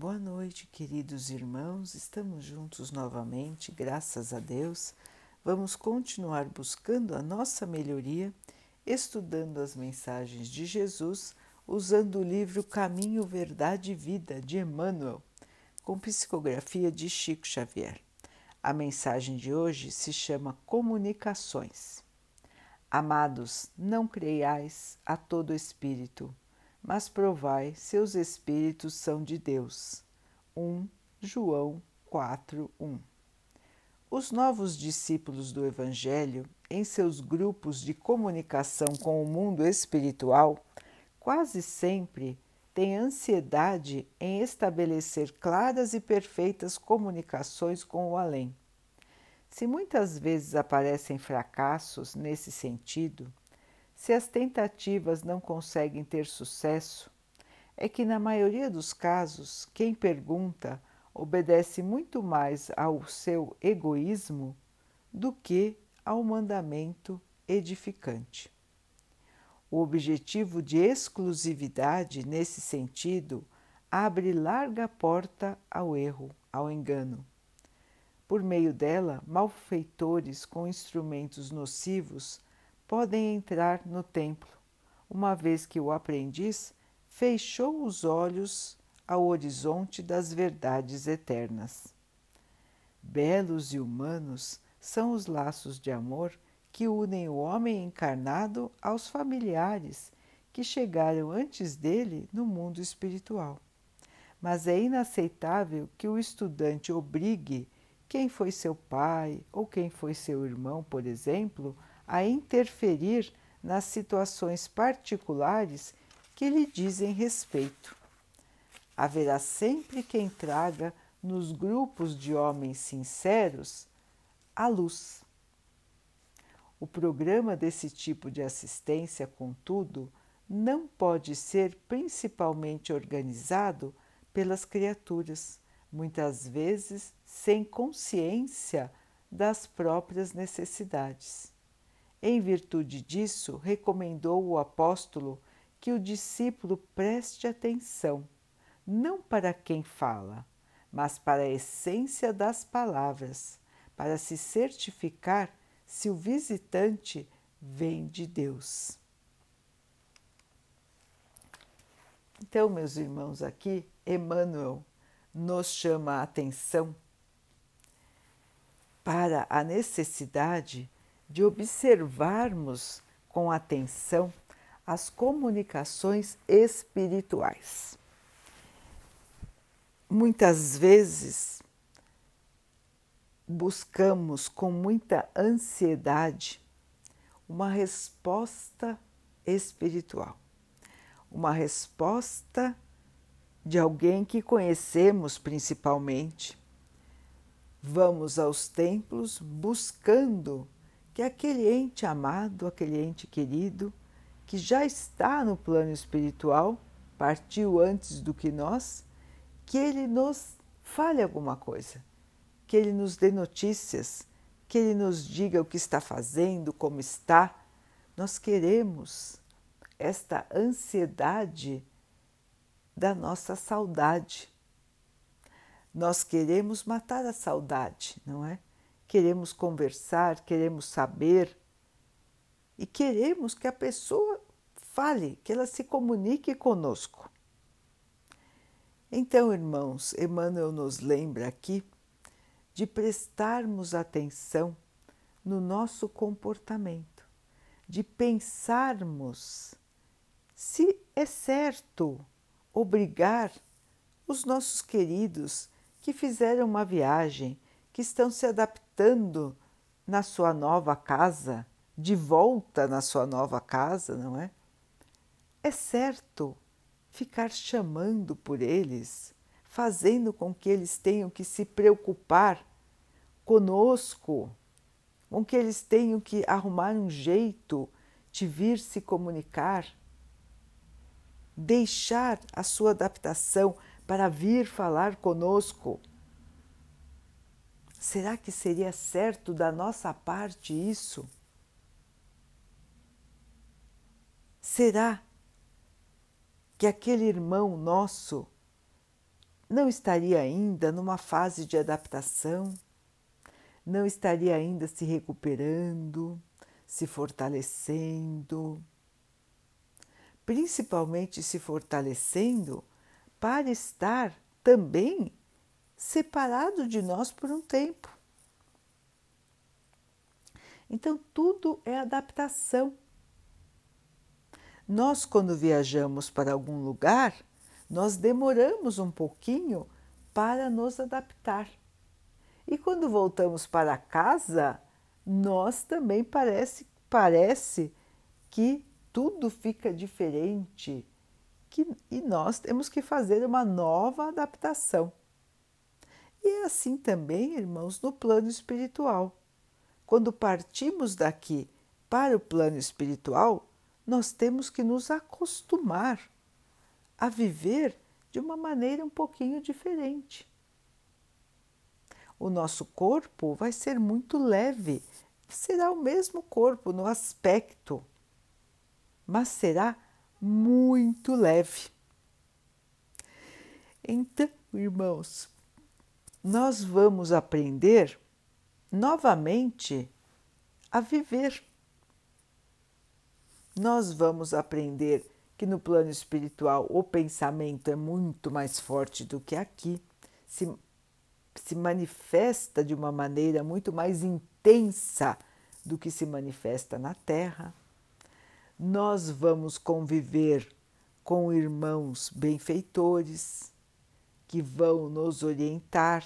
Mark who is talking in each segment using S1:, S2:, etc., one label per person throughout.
S1: Boa noite, queridos irmãos. Estamos juntos novamente, graças a Deus. Vamos continuar buscando a nossa melhoria, estudando as mensagens de Jesus, usando o livro Caminho, Verdade e Vida de Emmanuel, com psicografia de Chico Xavier. A mensagem de hoje se chama Comunicações. Amados, não creiais a todo espírito mas provai se os espíritos são de Deus. 1 João 4, 1 Os novos discípulos do Evangelho, em seus grupos de comunicação com o mundo espiritual, quase sempre têm ansiedade em estabelecer claras e perfeitas comunicações com o além. Se muitas vezes aparecem fracassos nesse sentido, se as tentativas não conseguem ter sucesso, é que, na maioria dos casos, quem pergunta obedece muito mais ao seu egoísmo do que ao mandamento edificante. O objetivo de exclusividade, nesse sentido, abre larga porta ao erro, ao engano. Por meio dela, malfeitores com instrumentos nocivos podem entrar no templo, uma vez que o aprendiz fechou os olhos ao horizonte das verdades eternas. Belos e humanos são os laços de amor que unem o homem encarnado aos familiares que chegaram antes dele no mundo espiritual. Mas é inaceitável que o estudante obrigue quem foi seu pai ou quem foi seu irmão, por exemplo, a interferir nas situações particulares que lhe dizem respeito. Haverá sempre quem traga nos grupos de homens sinceros a luz. O programa desse tipo de assistência, contudo, não pode ser principalmente organizado pelas criaturas, muitas vezes sem consciência das próprias necessidades. Em virtude disso, recomendou o apóstolo que o discípulo preste atenção, não para quem fala, mas para a essência das palavras, para se certificar se o visitante vem de Deus. Então, meus irmãos, aqui Emmanuel nos chama a atenção para a necessidade de observarmos com atenção as comunicações espirituais. Muitas vezes buscamos com muita ansiedade uma resposta espiritual, uma resposta de alguém que conhecemos principalmente. Vamos aos templos buscando que aquele ente amado, aquele ente querido, que já está no plano espiritual, partiu antes do que nós, que ele nos fale alguma coisa, que ele nos dê notícias, que ele nos diga o que está fazendo, como está. Nós queremos esta ansiedade da nossa saudade. Nós queremos matar a saudade, não é? Queremos conversar, queremos saber e queremos que a pessoa fale, que ela se comunique conosco. Então, irmãos, Emmanuel nos lembra aqui de prestarmos atenção no nosso comportamento, de pensarmos se é certo obrigar os nossos queridos que fizeram uma viagem, que estão se adaptando na sua nova casa, de volta na sua nova casa, não é? É certo ficar chamando por eles, fazendo com que eles tenham que se preocupar conosco, com que eles tenham que arrumar um jeito de vir se comunicar, deixar a sua adaptação para vir falar conosco. Será que seria certo da nossa parte isso? Será que aquele irmão nosso não estaria ainda numa fase de adaptação, não estaria ainda se recuperando, se fortalecendo, principalmente se fortalecendo para estar também separado de nós por um tempo. Então, tudo é adaptação. Nós, quando viajamos para algum lugar, nós demoramos um pouquinho para nos adaptar. E quando voltamos para casa, nós também parece, parece que tudo fica diferente que, e nós temos que fazer uma nova adaptação. E é assim também, irmãos, no plano espiritual. Quando partimos daqui para o plano espiritual, nós temos que nos acostumar a viver de uma maneira um pouquinho diferente. O nosso corpo vai ser muito leve, será o mesmo corpo no aspecto, mas será muito leve. Então, irmãos, nós vamos aprender novamente a viver. Nós vamos aprender que no plano espiritual o pensamento é muito mais forte do que aqui, se, se manifesta de uma maneira muito mais intensa do que se manifesta na Terra. Nós vamos conviver com irmãos benfeitores que vão nos orientar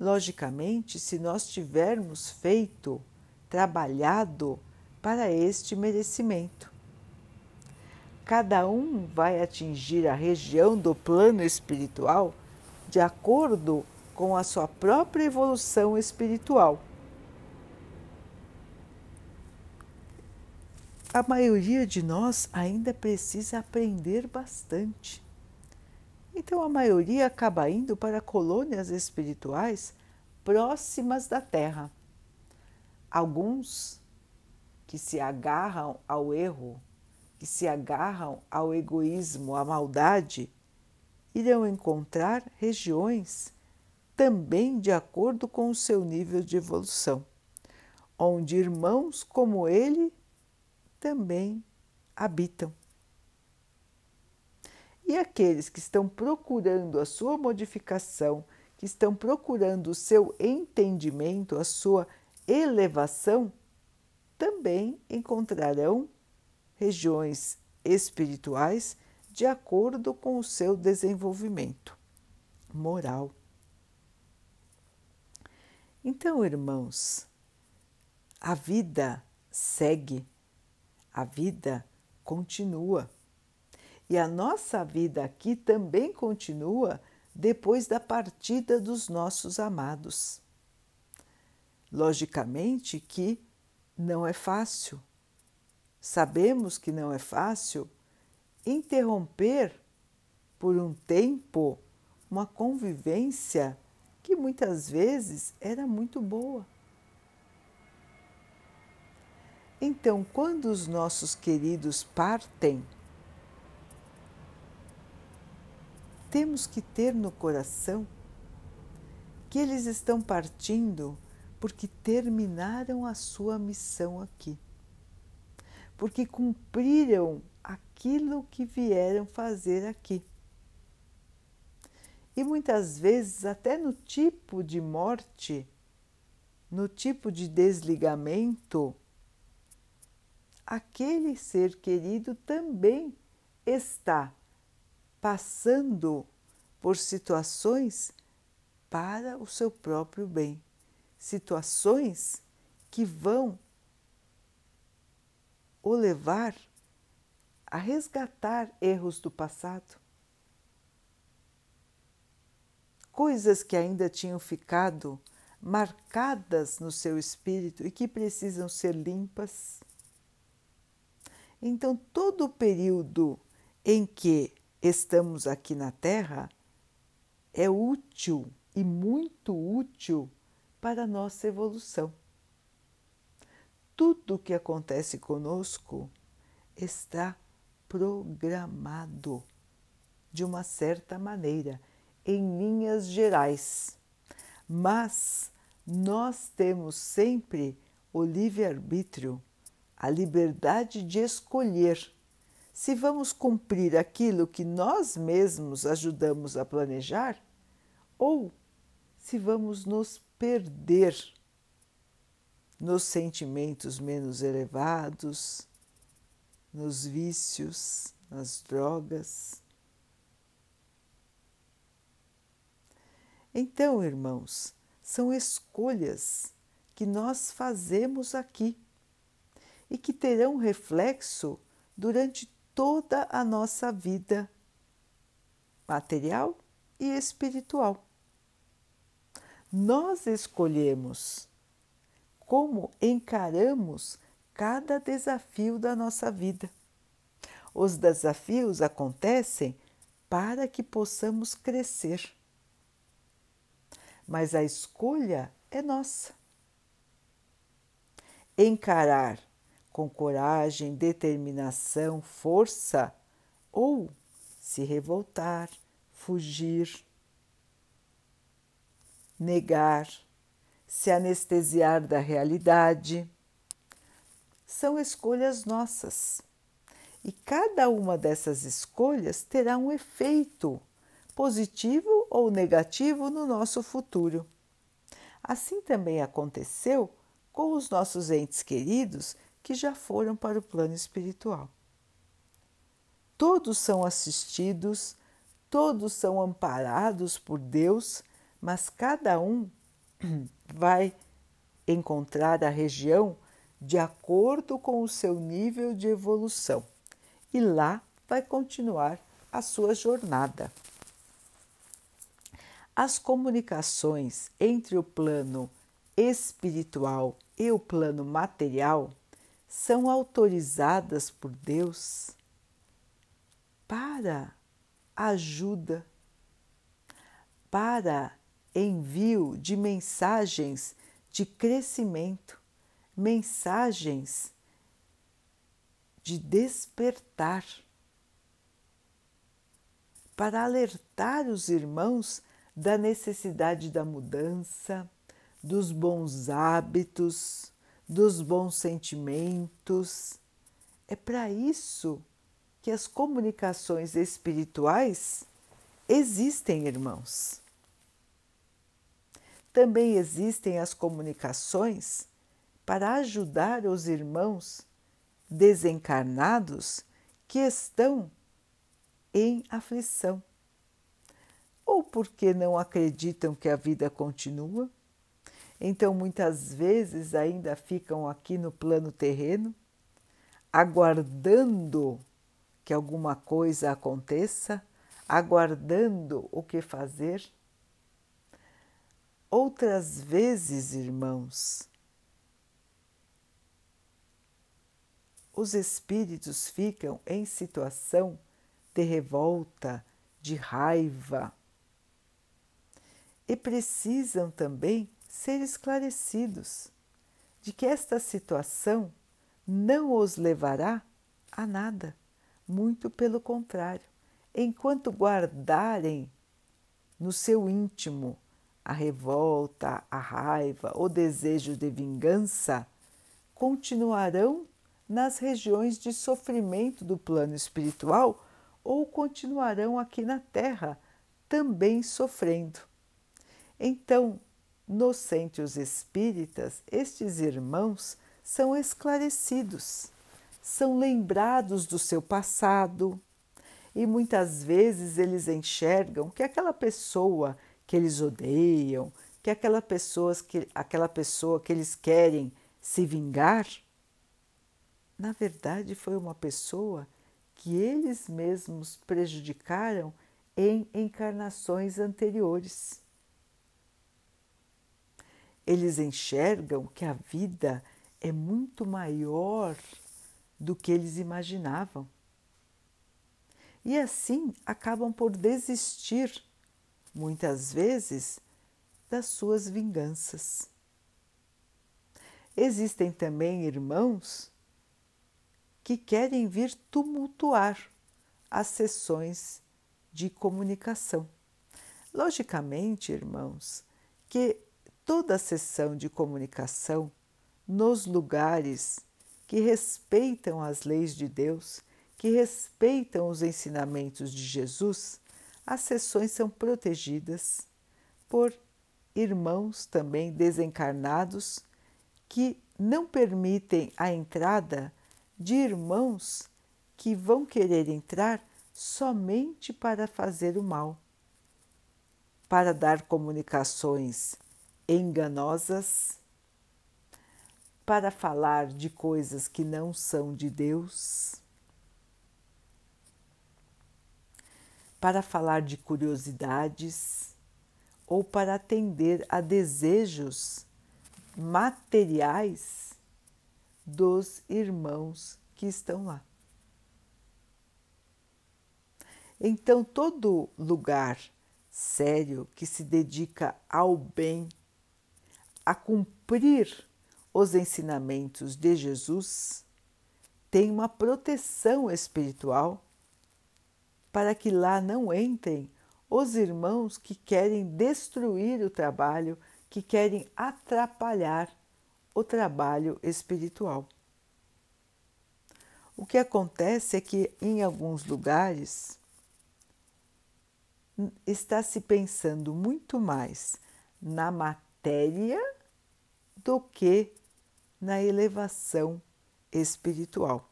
S1: Logicamente, se nós tivermos feito, trabalhado para este merecimento. Cada um vai atingir a região do plano espiritual de acordo com a sua própria evolução espiritual. A maioria de nós ainda precisa aprender bastante. Então a maioria acaba indo para colônias espirituais próximas da Terra. Alguns que se agarram ao erro, que se agarram ao egoísmo, à maldade, irão encontrar regiões também de acordo com o seu nível de evolução, onde irmãos como ele também habitam. E aqueles que estão procurando a sua modificação, que estão procurando o seu entendimento, a sua elevação, também encontrarão regiões espirituais de acordo com o seu desenvolvimento moral. Então, irmãos, a vida segue, a vida continua. E a nossa vida aqui também continua depois da partida dos nossos amados. Logicamente que não é fácil. Sabemos que não é fácil interromper por um tempo uma convivência que muitas vezes era muito boa. Então, quando os nossos queridos partem, temos que ter no coração que eles estão partindo porque terminaram a sua missão aqui, porque cumpriram aquilo que vieram fazer aqui. E muitas vezes, até no tipo de morte, no tipo de desligamento, aquele ser querido também está passando por situações para o seu próprio bem, situações que vão o levar a resgatar erros do passado, coisas que ainda tinham ficado marcadas no seu espírito e que precisam ser limpas. Então, todo o período em que estamos aqui na Terra é útil e muito útil para a nossa evolução. Tudo o que acontece conosco está programado. de uma certa maneira, em linhas gerais. Mas nós temos sempre o livre-arbítrio, a liberdade de escolher se vamos cumprir aquilo que nós mesmos ajudamos a planejar ou se vamos nos perder nos sentimentos menos elevados, nos vícios, nas drogas. Então, irmãos, são escolhas que nós fazemos aqui e que terão reflexo durante toda a nossa vida material e espiritual. Nós escolhemos como encaramos cada desafio da nossa vida. Os desafios acontecem para que possamos crescer. Mas a escolha é nossa. Encarar com coragem, determinação, força ou se revoltar, fugir, negar se anestesiar da realidade. São escolhas nossas. E cada uma dessas escolhas terá um efeito positivo ou negativo no nosso futuro. Assim também aconteceu com os nossos entes queridos que já foram para o plano espiritual. Todos são assistidos, todos são amparados por Deus, mas cada um vai encontrar a região de acordo com o seu nível de evolução e lá vai continuar a sua jornada. As comunicações entre o plano espiritual e o plano material são autorizadas por Deus para ajuda, para envio de mensagens de crescimento, mensagens de despertar, para alertar os irmãos da necessidade da mudança, dos bons hábitos, dos bons sentimentos. É para isso que as comunicações espirituais existem, irmãos. Também existem as comunicações para ajudar os irmãos desencarnados que estão em aflição, ou porque não acreditam que a vida continua, então muitas vezes ainda ficam aqui no plano terreno, aguardando que alguma coisa aconteça, aguardando o que fazer. Outras vezes, irmãos, os espíritos ficam em situação de revolta, de raiva. E precisam também ser esclarecidos de que esta situação não os levará a nada, muito pelo contrário, enquanto guardarem no seu íntimo a revolta, a raiva, o desejo de vingança continuarão nas regiões de sofrimento do plano espiritual ou continuarão aqui na Terra também sofrendo. Então, nos centros espíritas, estes irmãos são esclarecidos, são lembrados do seu passado e muitas vezes eles enxergam que aquela pessoa que eles odeiam, que aquela pessoa que, aquela pessoa que eles querem se vingar, na verdade foi uma pessoa que eles mesmos prejudicaram em encarnações anteriores. Eles enxergam que a vida é muito maior do que eles imaginavam. E assim acabam por desistir muitas vezes, das suas vinganças. Existem também irmãos que querem vir tumultuar as sessões de comunicação. Logicamente, irmãos, que toda sessão de comunicação nos lugares que respeitam as leis de Deus, que respeitam os ensinamentos de Jesus, as sessões são protegidas por irmãos também desencarnados que não permitem a entrada de irmãos que vão querer entrar somente para fazer o mal, para dar comunicações enganosas, para falar de coisas que não são de Deus, para falar de curiosidades ou para atender a desejos materiais dos irmãos que estão lá. Então, todo lugar sério que se dedica ao bem, a cumprir os ensinamentos de Jesus, tem uma proteção espiritual para que lá não entrem os irmãos que querem destruir o trabalho, que querem atrapalhar o trabalho espiritual. O que acontece é que em alguns lugares está se pensando muito mais na matéria do que na elevação espiritual.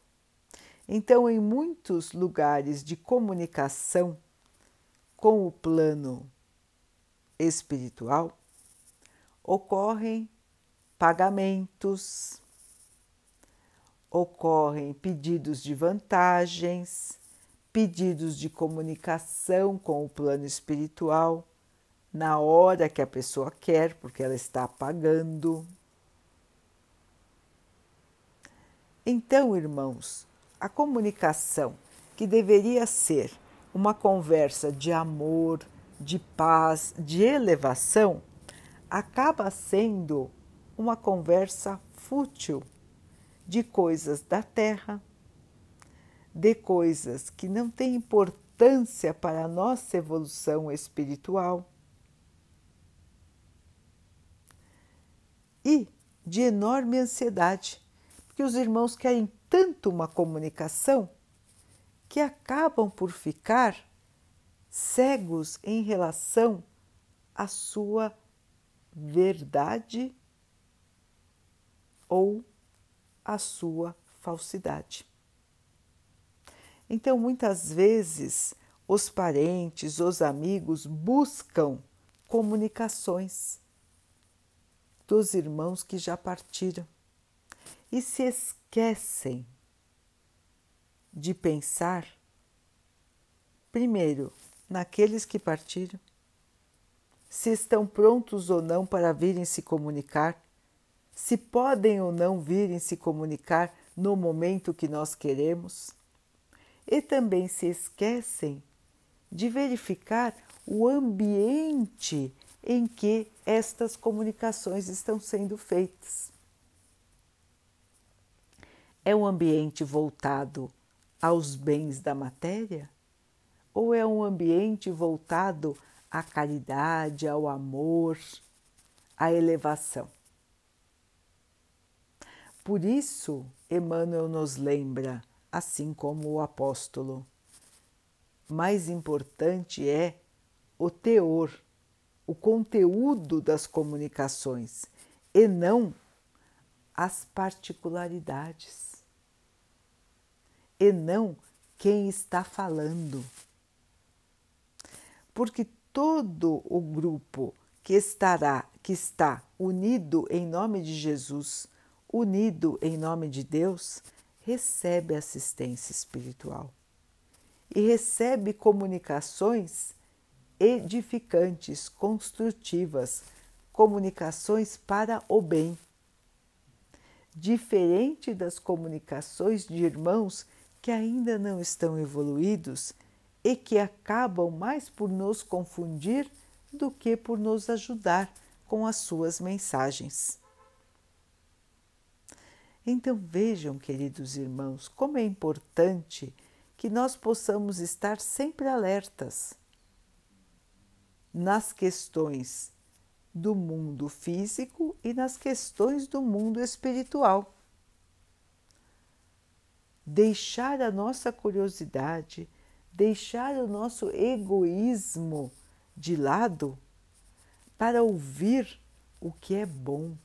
S1: Então, em muitos lugares de comunicação com o plano espiritual, ocorrem pagamentos, ocorrem pedidos de vantagens, pedidos de comunicação com o plano espiritual na hora que a pessoa quer, porque ela está pagando. Então, irmãos, a comunicação que deveria ser uma conversa de amor, de paz, de elevação, acaba sendo uma conversa fútil de coisas da terra, de coisas que não têm importância para a nossa evolução espiritual e de enorme ansiedade, porque os irmãos querem tanto uma comunicação que acabam por ficar cegos em relação à sua verdade ou à sua falsidade. Então, muitas vezes, os parentes, os amigos buscam comunicações dos irmãos que já partiram e se esquecem de pensar, primeiro, naqueles que partiram, se estão prontos ou não para virem se comunicar, se podem ou não virem se comunicar no momento que nós queremos e também se esquecem de verificar o ambiente em que estas comunicações estão sendo feitas. É um ambiente voltado aos bens da matéria? Ou é um ambiente voltado à caridade, ao amor, à elevação? Por isso, Emmanuel nos lembra assim como o apóstolo. Mais importante é o teor, o conteúdo das comunicações e não as particularidades, e não quem está falando. Porque todo o grupo que estará, que está unido em nome de Jesus, unido em nome de Deus, recebe assistência espiritual e recebe comunicações edificantes, construtivas, comunicações para o bem. Diferente das comunicações de irmãos que ainda não estão evoluídos e que acabam mais por nos confundir do que por nos ajudar com as suas mensagens. Então vejam, queridos irmãos, como é importante que nós possamos estar sempre alertas nas questões do mundo físico e nas questões do mundo espiritual. Deixar a nossa curiosidade, deixar o nosso egoísmo de lado para ouvir o que é bom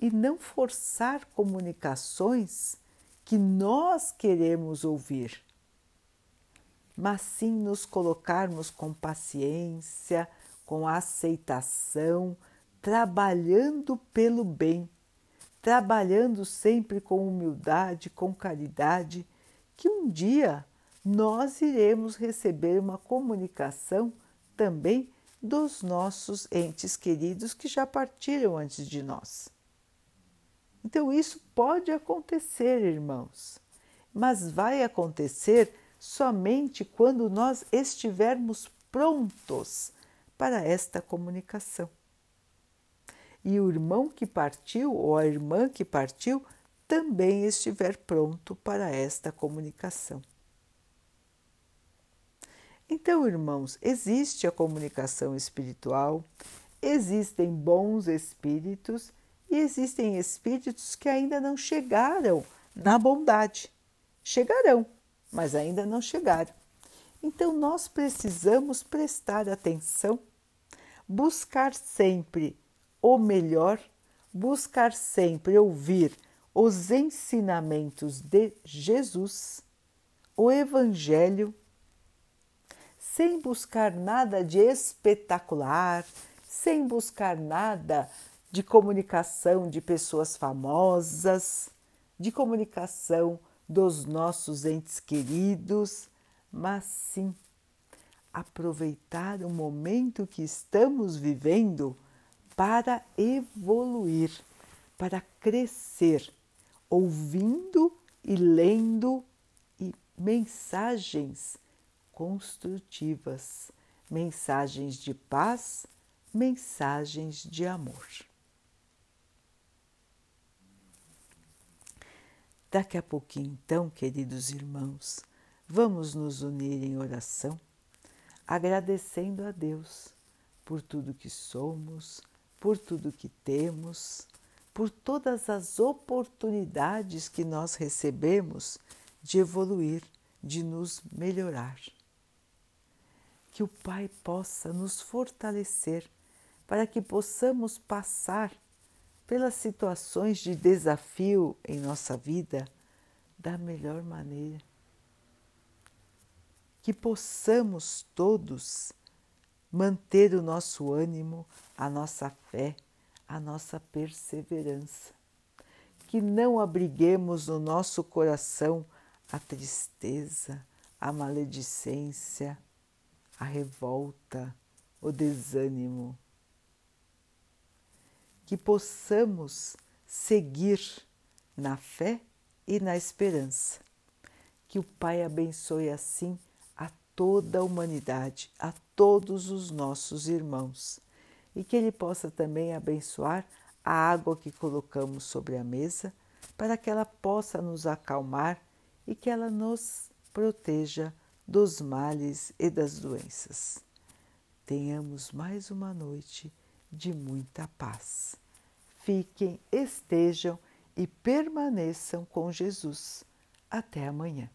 S1: e não forçar comunicações que nós queremos ouvir, mas sim nos colocarmos com paciência, com aceitação, trabalhando pelo bem, trabalhando sempre com humildade, com caridade, que um dia nós iremos receber uma comunicação também dos nossos entes queridos que já partiram antes de nós. Então, isso pode acontecer, irmãos, mas vai acontecer somente quando nós estivermos prontos para esta comunicação. E o irmão que partiu ou a irmã que partiu também estiver pronto para esta comunicação. Então, irmãos, existe a comunicação espiritual, existem bons espíritos e existem espíritos que ainda não chegaram na bondade. Chegarão, mas ainda não chegaram. Então, nós precisamos prestar atenção buscar sempre o melhor, buscar sempre ouvir os ensinamentos de Jesus, o Evangelho, sem buscar nada de espetacular, sem buscar nada de comunicação de pessoas famosas, de comunicação dos nossos entes queridos, mas sim aproveitar o momento que estamos vivendo para evoluir, para crescer, ouvindo e lendo e mensagens construtivas, mensagens de paz, mensagens de amor. Daqui a pouquinho, então, queridos irmãos, vamos nos unir em oração agradecendo a Deus por tudo que somos, por tudo que temos, por todas as oportunidades que nós recebemos de evoluir, de nos melhorar. Que o Pai possa nos fortalecer para que possamos passar pelas situações de desafio em nossa vida da melhor maneira que possamos todos manter o nosso ânimo, a nossa fé, a nossa perseverança. Que não abriguemos no nosso coração a tristeza, a maledicência, a revolta, o desânimo. Que possamos seguir na fé e na esperança. Que o Pai abençoe assim toda a humanidade, a todos os nossos irmãos, e que Ele possa também abençoar a água que colocamos sobre a mesa, para que ela possa nos acalmar e que ela nos proteja dos males e das doenças. Tenhamos mais uma noite de muita paz. Fiquem, estejam e permaneçam com Jesus. Até amanhã.